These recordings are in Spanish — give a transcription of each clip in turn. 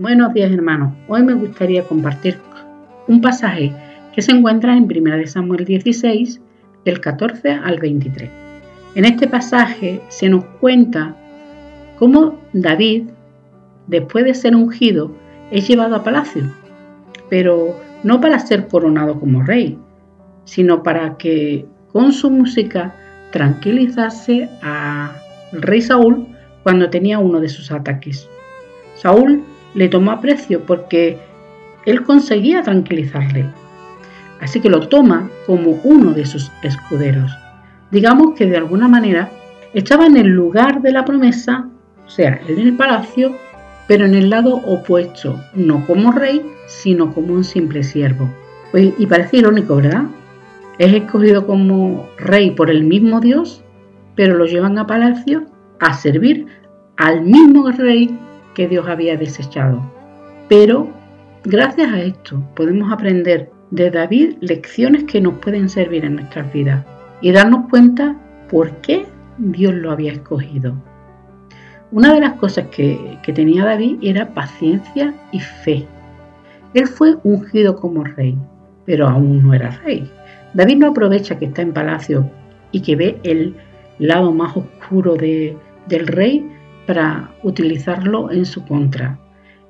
Buenos días hermanos, hoy me gustaría compartir un pasaje que se encuentra en 1 Samuel 16, del 14 al 23. En este pasaje se nos cuenta cómo David, después de ser ungido, es llevado a palacio, pero no para ser coronado como rey, sino para que con su música tranquilizase al rey Saúl cuando tenía uno de sus ataques. Saúl le tomó aprecio porque él conseguía tranquilizarle. Así que lo toma como uno de sus escuderos. Digamos que de alguna manera estaba en el lugar de la promesa, o sea, en el palacio, pero en el lado opuesto, no como rey, sino como un simple siervo. Y parece irónico, ¿verdad? Es escogido como rey por el mismo Dios, pero lo llevan a palacio a servir al mismo rey que Dios había desechado. Pero gracias a esto podemos aprender de David lecciones que nos pueden servir en nuestras vidas y darnos cuenta por qué Dios lo había escogido. Una de las cosas que, que tenía David era paciencia y fe. Él fue ungido como rey, pero aún no era rey. David no aprovecha que está en palacio y que ve el lado más oscuro de, del rey para utilizarlo en su contra.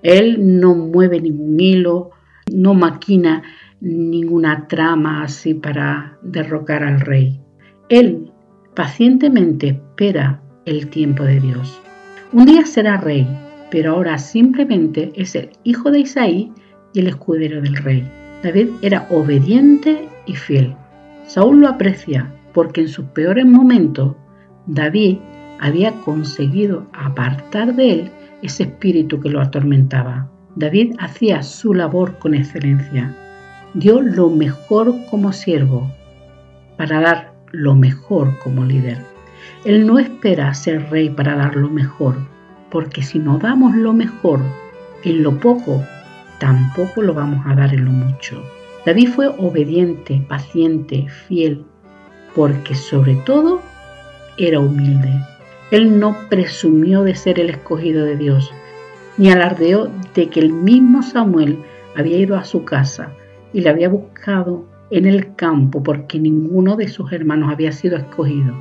Él no mueve ningún hilo, no maquina ninguna trama así para derrocar al rey. Él pacientemente espera el tiempo de Dios. Un día será rey, pero ahora simplemente es el hijo de Isaí y el escudero del rey. David era obediente y fiel. Saúl lo aprecia porque en sus peores momentos David había conseguido apartar de él ese espíritu que lo atormentaba. David hacía su labor con excelencia. Dio lo mejor como siervo para dar lo mejor como líder. Él no espera ser rey para dar lo mejor, porque si no damos lo mejor en lo poco, tampoco lo vamos a dar en lo mucho. David fue obediente, paciente, fiel, porque sobre todo era humilde. Él no presumió de ser el escogido de Dios, ni alardeó de que el mismo Samuel había ido a su casa y le había buscado en el campo porque ninguno de sus hermanos había sido escogido.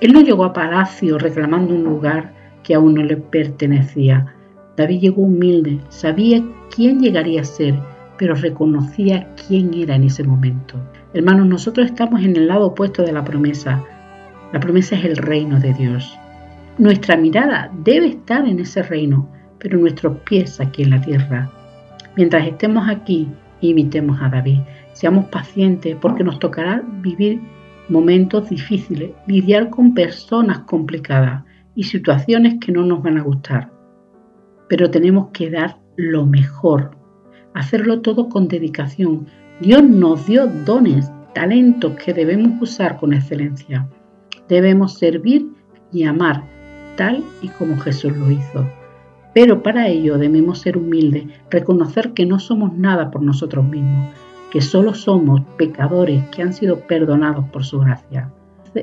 Él no llegó a palacio reclamando un lugar que aún no le pertenecía. David llegó humilde, sabía quién llegaría a ser, pero reconocía quién era en ese momento. Hermanos, nosotros estamos en el lado opuesto de la promesa. La promesa es el reino de Dios. Nuestra mirada debe estar en ese reino, pero nuestros pies aquí en la tierra. Mientras estemos aquí, imitemos a David. Seamos pacientes porque nos tocará vivir momentos difíciles, lidiar con personas complicadas y situaciones que no nos van a gustar. Pero tenemos que dar lo mejor, hacerlo todo con dedicación. Dios nos dio dones, talentos que debemos usar con excelencia. Debemos servir y amar tal y como Jesús lo hizo. Pero para ello debemos ser humildes, reconocer que no somos nada por nosotros mismos, que solo somos pecadores que han sido perdonados por su gracia,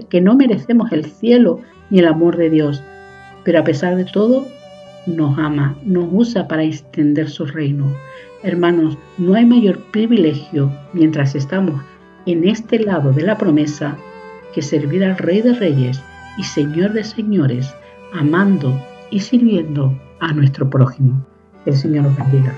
que no merecemos el cielo ni el amor de Dios, pero a pesar de todo nos ama, nos usa para extender su reino. Hermanos, no hay mayor privilegio mientras estamos en este lado de la promesa que servir al Rey de Reyes y Señor de Señores amando y sirviendo a nuestro prójimo. El Señor bendiga.